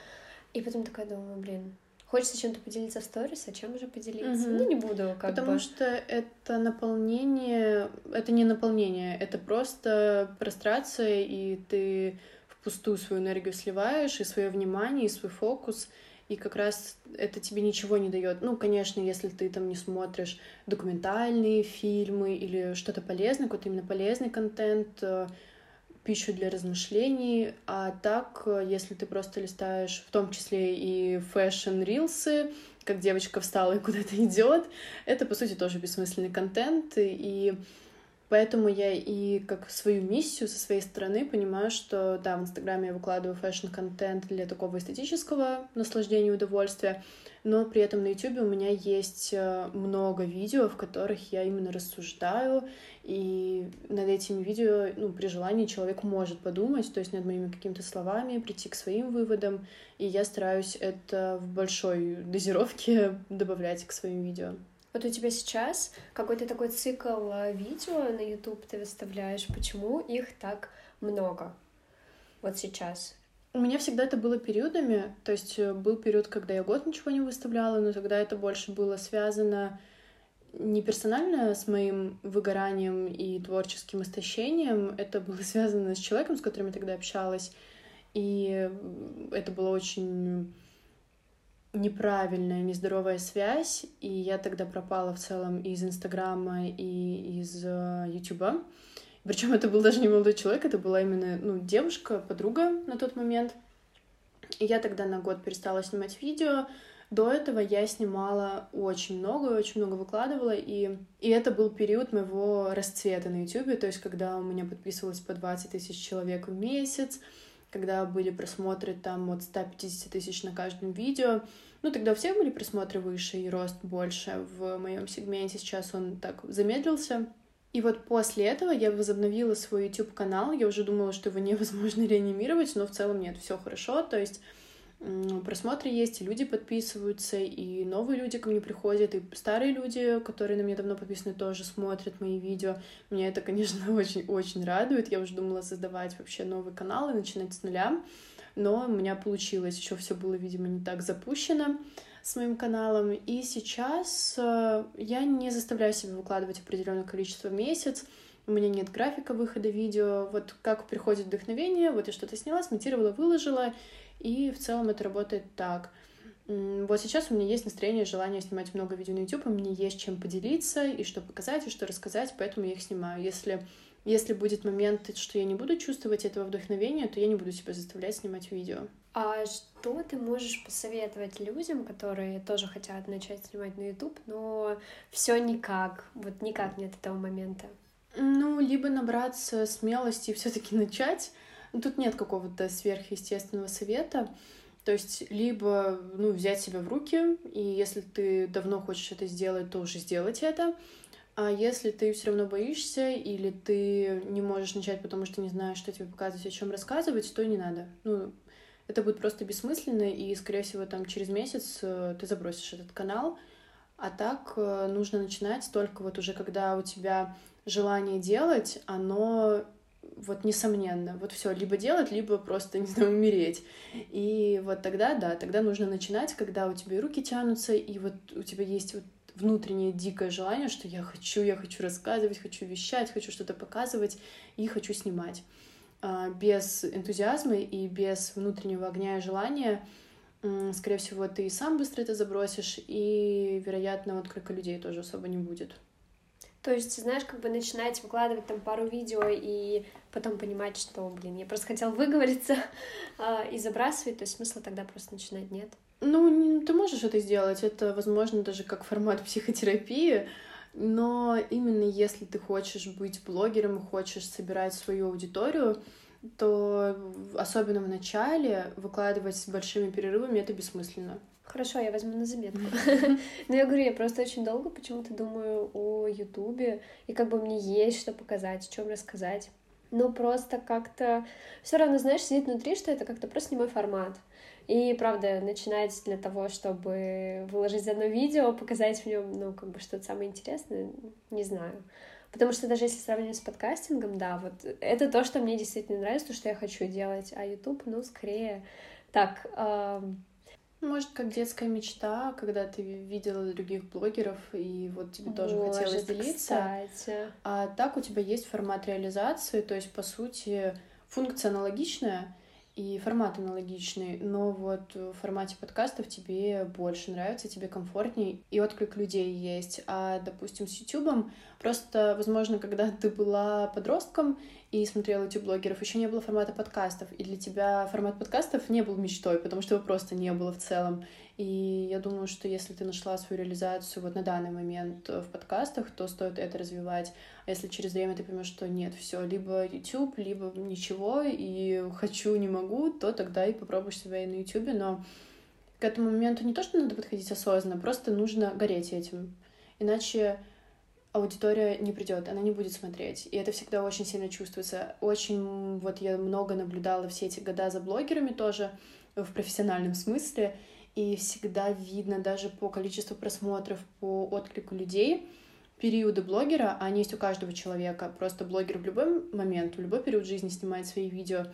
и потом такая думаю, блин, хочется чем-то поделиться в сторис, а чем уже поделиться? Угу. Ну, не буду, как Потому бы. что это наполнение, это не наполнение, это просто прострация, и ты впустую свою энергию сливаешь, и свое внимание, и свой фокус — и как раз это тебе ничего не дает. Ну, конечно, если ты там не смотришь документальные фильмы или что-то полезное, какой-то именно полезный контент, э, пищу для размышлений, а так, э, если ты просто листаешь в том числе и fashion-рилсы, как девочка встала и куда-то идет, это, по сути, тоже бессмысленный контент, и Поэтому я и как свою миссию со своей стороны понимаю, что да, в Инстаграме я выкладываю fashion-контент для такого эстетического наслаждения и удовольствия, но при этом на Ютубе у меня есть э, много видео, в которых я именно рассуждаю, и над этими видео, ну, при желании человек может подумать, то есть над моими какими-то словами, прийти к своим выводам, и я стараюсь это в большой дозировке добавлять к своим видео. Вот у тебя сейчас какой-то такой цикл э, видео на YouTube ты выставляешь. Почему их так много? Вот сейчас. У меня всегда это было периодами, то есть э, был период, когда я год ничего не выставляла, но тогда это больше было связано не персонально с моим выгоранием и творческим истощением, это было связано с человеком, с которым я тогда общалась, и это было очень неправильная, нездоровая связь, и я тогда пропала в целом из Инстаграма и из э, Ютуба. Причем это был даже не молодой человек, это была именно ну, девушка, подруга на тот момент. И я тогда на год перестала снимать видео. До этого я снимала очень много, очень много выкладывала, и, и это был период моего расцвета на YouTube, то есть когда у меня подписывалось по 20 тысяч человек в месяц, когда были просмотры там от 150 тысяч на каждом видео. Ну, тогда у всех были просмотры выше и рост больше в моем сегменте. Сейчас он так замедлился. И вот после этого я возобновила свой YouTube-канал. Я уже думала, что его невозможно реанимировать, но в целом нет, все хорошо. То есть просмотры есть, и люди подписываются, и новые люди ко мне приходят, и старые люди, которые на меня давно подписаны, тоже смотрят мои видео. Меня это, конечно, очень-очень радует. Я уже думала создавать вообще новый канал и начинать с нуля, но у меня получилось. Еще все было, видимо, не так запущено с моим каналом. И сейчас э, я не заставляю себя выкладывать определенное количество в месяц. У меня нет графика выхода видео. Вот как приходит вдохновение, вот я что-то сняла, смонтировала, выложила, и в целом это работает так. Вот сейчас у меня есть настроение, желание снимать много видео на YouTube, и мне есть чем поделиться, и что показать, и что рассказать, поэтому я их снимаю. Если, если будет момент, что я не буду чувствовать этого вдохновения, то я не буду себя заставлять снимать видео. А что ты можешь посоветовать людям, которые тоже хотят начать снимать на YouTube, но все никак, вот никак нет этого момента? Ну, либо набраться смелости и все-таки начать, ну, тут нет какого-то сверхъестественного совета. То есть либо ну, взять себя в руки, и если ты давно хочешь это сделать, то уже сделать это. А если ты все равно боишься, или ты не можешь начать, потому что не знаешь, что тебе показывать, о чем рассказывать, то не надо. Ну, это будет просто бессмысленно, и, скорее всего, там через месяц э, ты забросишь этот канал. А так э, нужно начинать только вот уже, когда у тебя желание делать, оно вот несомненно, вот все, либо делать, либо просто, не знаю, умереть. И вот тогда, да, тогда нужно начинать, когда у тебя руки тянутся, и вот у тебя есть вот внутреннее дикое желание, что я хочу, я хочу рассказывать, хочу вещать, хочу что-то показывать и хочу снимать. А, без энтузиазма и без внутреннего огня и желания, скорее всего, ты и сам быстро это забросишь, и, вероятно, отклика людей тоже особо не будет. То есть, знаешь, как бы начинать выкладывать там пару видео и потом понимать, что, блин, я просто хотел выговориться э, и забрасывать, то есть смысла тогда просто начинать нет. Ну, ты можешь это сделать, это, возможно, даже как формат психотерапии, но именно если ты хочешь быть блогером, хочешь собирать свою аудиторию, то особенно в начале выкладывать с большими перерывами это бессмысленно. Хорошо, я возьму на заметку. Но я говорю, я просто очень долго почему-то думаю о Ютубе, и как бы мне есть что показать, о чем рассказать. Но просто как-то все равно, знаешь, сидит внутри, что это как-то просто не мой формат. И, правда, начинать для того, чтобы выложить одно видео, показать в нем, ну, как бы что-то самое интересное, не знаю. Потому что даже если сравнивать с подкастингом, да, вот это то, что мне действительно нравится, то, что я хочу делать. А YouTube, ну, скорее так, эм, может, как детская мечта, когда ты видела других блогеров, и вот тебе тоже Может, хотелось делиться. Кстати. А так у тебя есть формат реализации, то есть, по сути, функция аналогичная, и формат аналогичный, но вот в формате подкастов тебе больше нравится, тебе комфортней, и отклик людей есть. А, допустим, с Ютубом просто, возможно, когда ты была подростком и смотрела YouTube-блогеров, еще не было формата подкастов, и для тебя формат подкастов не был мечтой, потому что его просто не было в целом. И я думаю, что если ты нашла свою реализацию вот на данный момент в подкастах, то стоит это развивать. А если через время ты поймешь, что нет, все, либо YouTube, либо ничего, и хочу, не могу, то тогда и попробуешь себя и на YouTube. Но к этому моменту не то, что надо подходить осознанно, просто нужно гореть этим. Иначе аудитория не придет, она не будет смотреть. И это всегда очень сильно чувствуется. Очень, вот я много наблюдала все эти года за блогерами тоже, в профессиональном смысле, и всегда видно даже по количеству просмотров, по отклику людей, периоды блогера, они есть у каждого человека. Просто блогер в любой момент, в любой период жизни снимает свои видео.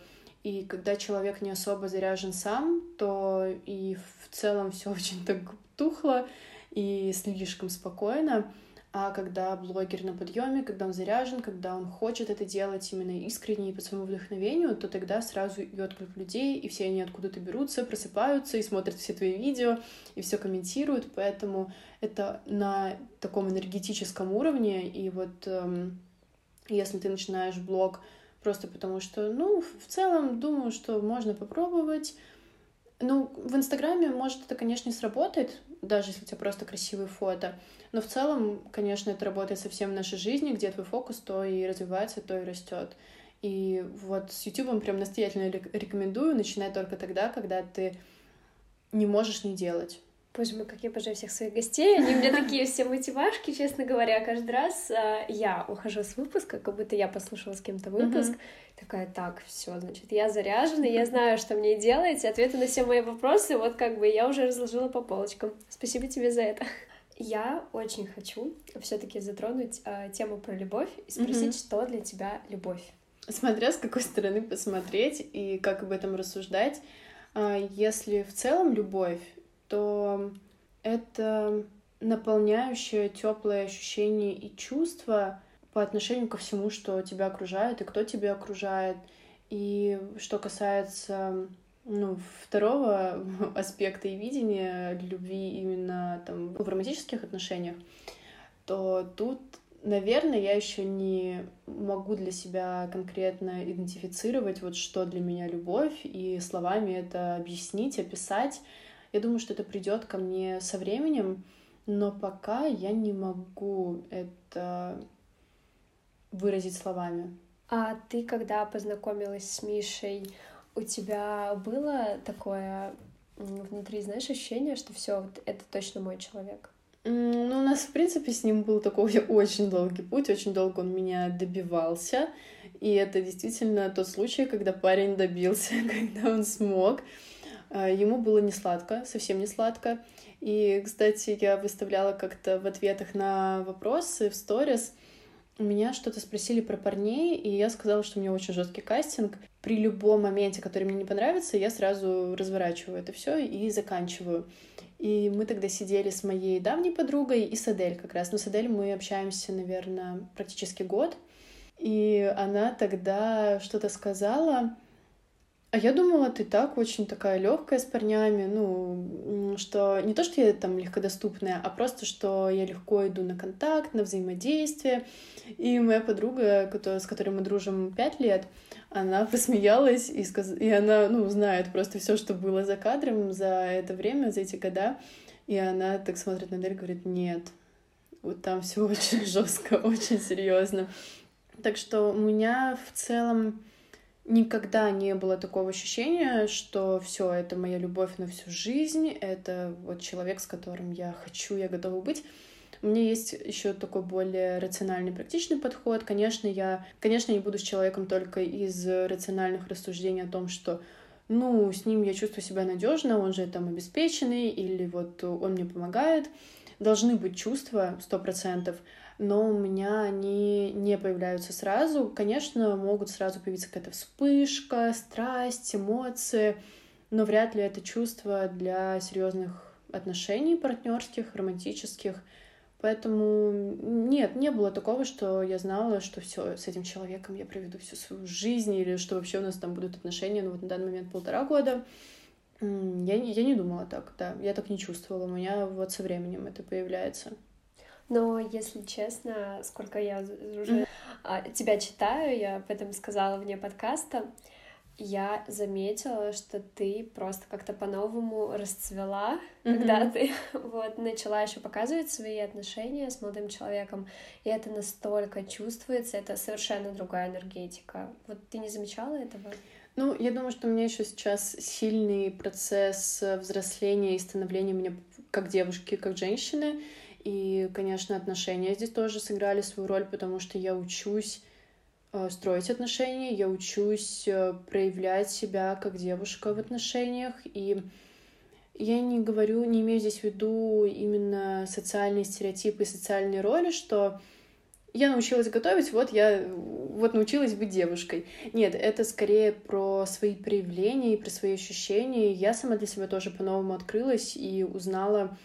И когда человек не особо заряжен сам, то и в целом все очень так тухло и слишком спокойно. А когда блогер на подъеме, когда он заряжен, когда он хочет это делать именно искренне и по своему вдохновению, то тогда сразу и отклик людей, и все они откуда-то берутся, просыпаются и смотрят все твои видео, и все комментируют, поэтому это на таком энергетическом уровне, и вот эм, если ты начинаешь блог просто потому что, ну, в целом, думаю, что можно попробовать, ну, в Инстаграме, может, это, конечно, не сработает, даже если у тебя просто красивые фото. Но в целом, конечно, это работает совсем в нашей жизни, где твой фокус то и развивается, то и растет. И вот с YouTube прям настоятельно рекомендую начинать только тогда, когда ты не можешь не делать. Боже мой, как я обожаю всех своих гостей. Они у меня такие все мотивашки, честно говоря. Каждый раз э, я ухожу с выпуска, как будто я послушала с кем-то выпуск. Mm-hmm. Такая, так, все, значит, я заряжена, я знаю, что мне делать. Ответы на все мои вопросы, вот как бы я уже разложила по полочкам. Спасибо тебе за это. Я очень хочу все-таки затронуть э, тему про любовь и спросить, mm-hmm. что для тебя любовь. Смотря с какой стороны посмотреть и как об этом рассуждать. Э, если в целом любовь, то это наполняющее теплое ощущение и чувство по отношению ко всему, что тебя окружает и кто тебя окружает. И что касается ну, второго аспекта и видения любви именно там в романтических отношениях, то тут, наверное, я еще не могу для себя конкретно идентифицировать, вот что для меня любовь, и словами это объяснить, описать. Я думаю, что это придет ко мне со временем, но пока я не могу это выразить словами. А ты, когда познакомилась с Мишей, у тебя было такое внутри, знаешь, ощущение, что все, вот это точно мой человек? Ну, у нас, в принципе, с ним был такой очень долгий путь, очень долго он меня добивался, и это действительно тот случай, когда парень добился, когда он смог. А, ему было не сладко, совсем не сладко. И, кстати, я выставляла как-то в ответах на вопросы в сторис, меня что-то спросили про парней, и я сказала, что у меня очень жесткий кастинг. При любом моменте, который мне не понравится, я сразу разворачиваю это все и заканчиваю. И мы тогда сидели с моей давней подругой и с Адель как раз. Но с Адель мы общаемся, наверное, практически год. И она тогда что-то сказала, а я думала, ты так очень такая легкая с парнями, ну, что не то, что я там легкодоступная, а просто, что я легко иду на контакт, на взаимодействие. И моя подруга, с которой мы дружим пять лет, она посмеялась и, сказ... и она, ну, знает просто все, что было за кадром за это время, за эти года. И она так смотрит на дверь и говорит, нет, вот там все очень жестко, очень серьезно. Так что у меня в целом никогда не было такого ощущения, что все это моя любовь на всю жизнь, это вот человек, с которым я хочу, я готова быть. У меня есть еще такой более рациональный, практичный подход. Конечно, я, конечно, не буду с человеком только из рациональных рассуждений о том, что ну, с ним я чувствую себя надежно, он же там обеспеченный, или вот он мне помогает. Должны быть чувства, сто процентов но у меня они не появляются сразу. Конечно, могут сразу появиться какая-то вспышка, страсть, эмоции, но вряд ли это чувство для серьезных отношений партнерских, романтических. Поэтому нет, не было такого, что я знала, что все с этим человеком я проведу всю свою жизнь, или что вообще у нас там будут отношения, ну вот на данный момент полтора года. Я, я не думала так, да, я так не чувствовала. У меня вот со временем это появляется. Но, если честно, сколько я уже mm-hmm. тебя читаю, я об этом сказала вне подкаста, я заметила, что ты просто как-то по-новому расцвела, mm-hmm. когда ты вот начала еще показывать свои отношения с молодым человеком, и это настолько чувствуется, это совершенно другая энергетика. Вот ты не замечала этого? Ну, я думаю, что у меня еще сейчас сильный процесс взросления и становления меня как девушки, как женщины. И, конечно, отношения здесь тоже сыграли свою роль, потому что я учусь э, строить отношения, я учусь э, проявлять себя как девушка в отношениях. И я не говорю, не имею здесь в виду именно социальные стереотипы и социальные роли, что я научилась готовить, вот я вот научилась быть девушкой. Нет, это скорее про свои проявления и про свои ощущения. Я сама для себя тоже по-новому открылась и узнала,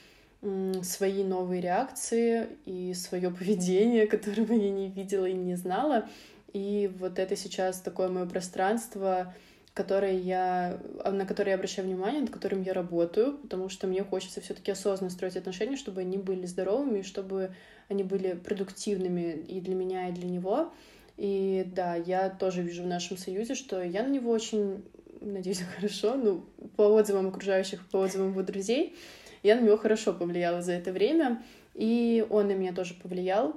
свои новые реакции и свое поведение, которого я не видела и не знала. И вот это сейчас такое мое пространство, которое я, на которое я обращаю внимание, над которым я работаю, потому что мне хочется все-таки осознанно строить отношения, чтобы они были здоровыми, чтобы они были продуктивными и для меня, и для него. И да, я тоже вижу в нашем союзе, что я на него очень, надеюсь, хорошо, ну, по отзывам окружающих, по отзывам его друзей, я на него хорошо повлияла за это время, и он на меня тоже повлиял.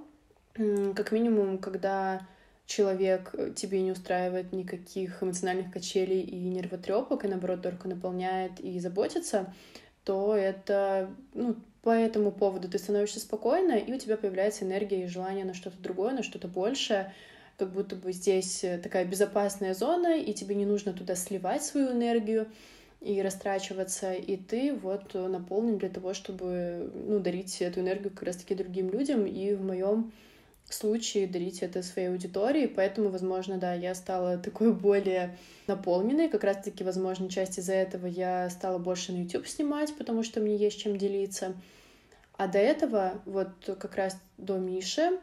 Как минимум, когда человек э, тебе не устраивает никаких эмоциональных качелей и нервотрепок, и наоборот только наполняет и заботится, то это, ну, по этому поводу ты становишься спокойно, и у тебя появляется энергия и желание на что-то другое, на что-то большее, как будто бы здесь э, такая безопасная зона, и тебе не нужно туда сливать свою энергию, и растрачиваться, и ты вот наполнен для того, чтобы, ну, дарить эту энергию как раз-таки другим людям, и в моем случае дарить это своей аудитории, поэтому, возможно, да, я стала такой более наполненной, как раз-таки, возможно, часть из-за этого я стала больше на YouTube снимать, потому что мне есть чем делиться. А до этого, вот как раз до Миши,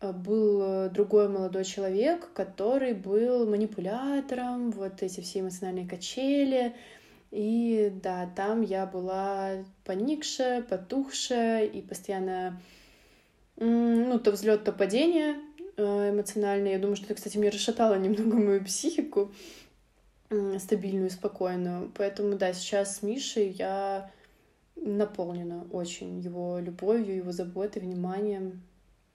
э, был другой молодой человек, который был манипулятором, вот эти все эмоциональные качели, и да, там я была поникшая, потухшая и постоянно, ну, то взлет, то падение э, эмоциональное. Я думаю, что это, кстати, мне расшатало немного мою психику стабильную, спокойную. Поэтому, да, сейчас с Мишей я наполнена очень его любовью, его заботой, вниманием.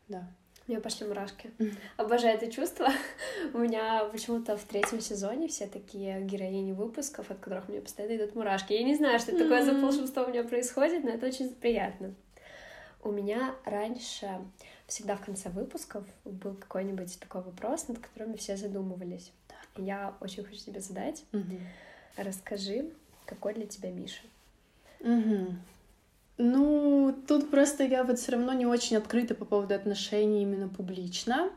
Да. У меня пошли мурашки. Обожаю это чувство. У меня почему-то в третьем сезоне все такие героини выпусков, от которых мне постоянно идут мурашки. Я не знаю, что это такое за волшебство у меня происходит, но это очень приятно. У меня раньше всегда в конце выпусков был какой-нибудь такой вопрос, над которым все задумывались. Я очень хочу тебе задать. Расскажи, какой для тебя Миша? Ну, тут просто я вот все равно не очень открыта по поводу отношений именно публично,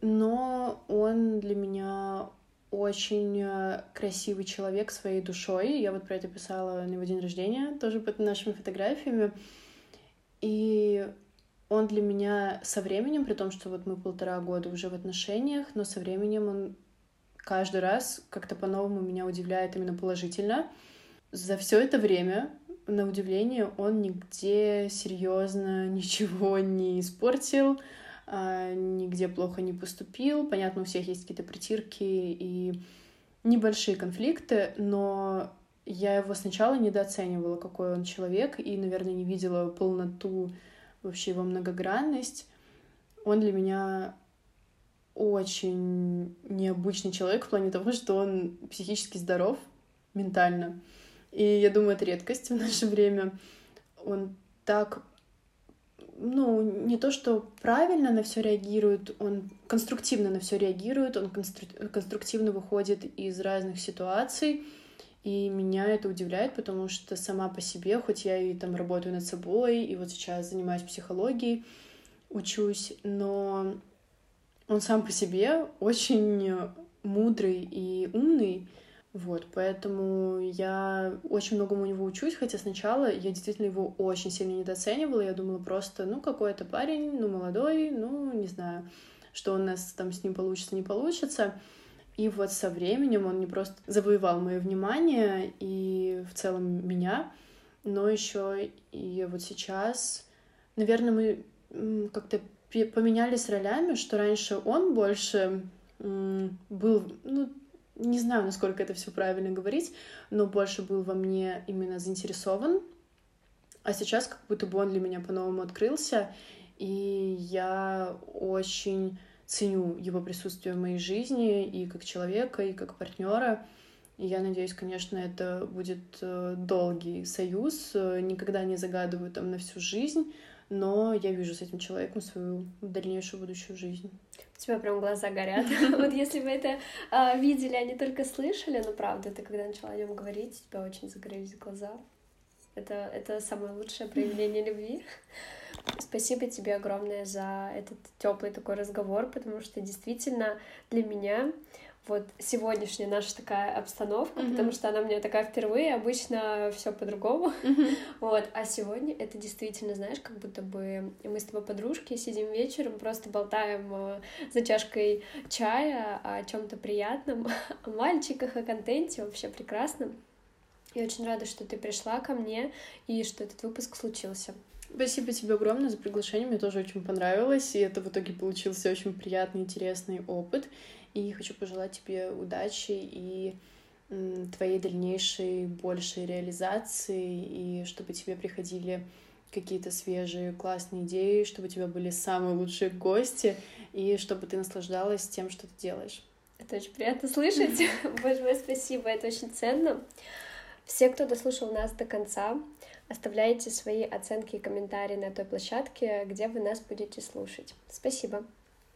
но он для меня очень э, красивый человек своей душой. Я вот про это писала на его день рождения, тоже под нашими фотографиями. И он для меня со временем, при том, что вот мы полтора года уже в отношениях, но со временем он каждый раз как-то по-новому меня удивляет именно положительно. За все это время, на удивление, он нигде серьезно ничего не испортил, а, нигде плохо не поступил. Понятно, у всех есть какие-то притирки и небольшие конфликты, но я его сначала недооценивала, какой он человек, и, наверное, не видела полноту вообще его многогранность. Он для меня очень необычный человек в плане того, что он психически здоров ментально. И я думаю, это редкость в наше время. Он так, ну, не то, что правильно на все реагирует, он конструктивно на все реагирует, он конструктивно выходит из разных ситуаций, и меня это удивляет, потому что сама по себе, хоть я и там работаю над собой, и вот сейчас занимаюсь психологией, учусь, но он сам по себе очень мудрый и умный, вот, поэтому я очень многому у него учусь, хотя сначала я действительно его очень сильно недооценивала, я думала просто, ну, какой-то парень, ну, молодой, ну, не знаю, что у нас там с ним получится, не получится, и вот со временем он не просто завоевал мое внимание и в целом меня, но еще и вот сейчас, наверное, мы как-то поменялись ролями, что раньше он больше был, ну, не знаю, насколько это все правильно говорить, но больше был во мне именно заинтересован, а сейчас как будто бы он для меня по-новому открылся, и я очень ценю его присутствие в моей жизни и как человека, и как партнера. И я надеюсь, конечно, это будет э, долгий союз. Никогда не загадываю там на всю жизнь, но я вижу с этим человеком свою дальнейшую будущую жизнь. У тебя прям глаза горят. Вот если бы это а, видели, а не только слышали, но правда, ты когда начала о нем говорить, у тебя очень загорелись глаза. Это, это самое лучшее проявление любви. Спасибо тебе огромное за этот теплый такой разговор, потому что действительно для меня вот сегодняшняя наша такая обстановка, mm-hmm. потому что она у меня такая впервые, обычно все по-другому, mm-hmm. вот, а сегодня это действительно, знаешь, как будто бы мы с тобой подружки сидим вечером, просто болтаем э, за чашкой чая о чем-то приятном, о мальчиках, о контенте, вообще прекрасно. Я очень рада, что ты пришла ко мне и что этот выпуск случился. Спасибо тебе огромное за приглашение, мне тоже очень понравилось, и это в итоге получился очень приятный, интересный опыт. И хочу пожелать тебе удачи и твоей дальнейшей большей реализации, и чтобы тебе приходили какие-то свежие, классные идеи, чтобы у тебя были самые лучшие гости, и чтобы ты наслаждалась тем, что ты делаешь. Это очень приятно слышать. Большое спасибо, это очень ценно. Все, кто дослушал нас до конца, оставляйте свои оценки и комментарии на той площадке, где вы нас будете слушать. Спасибо.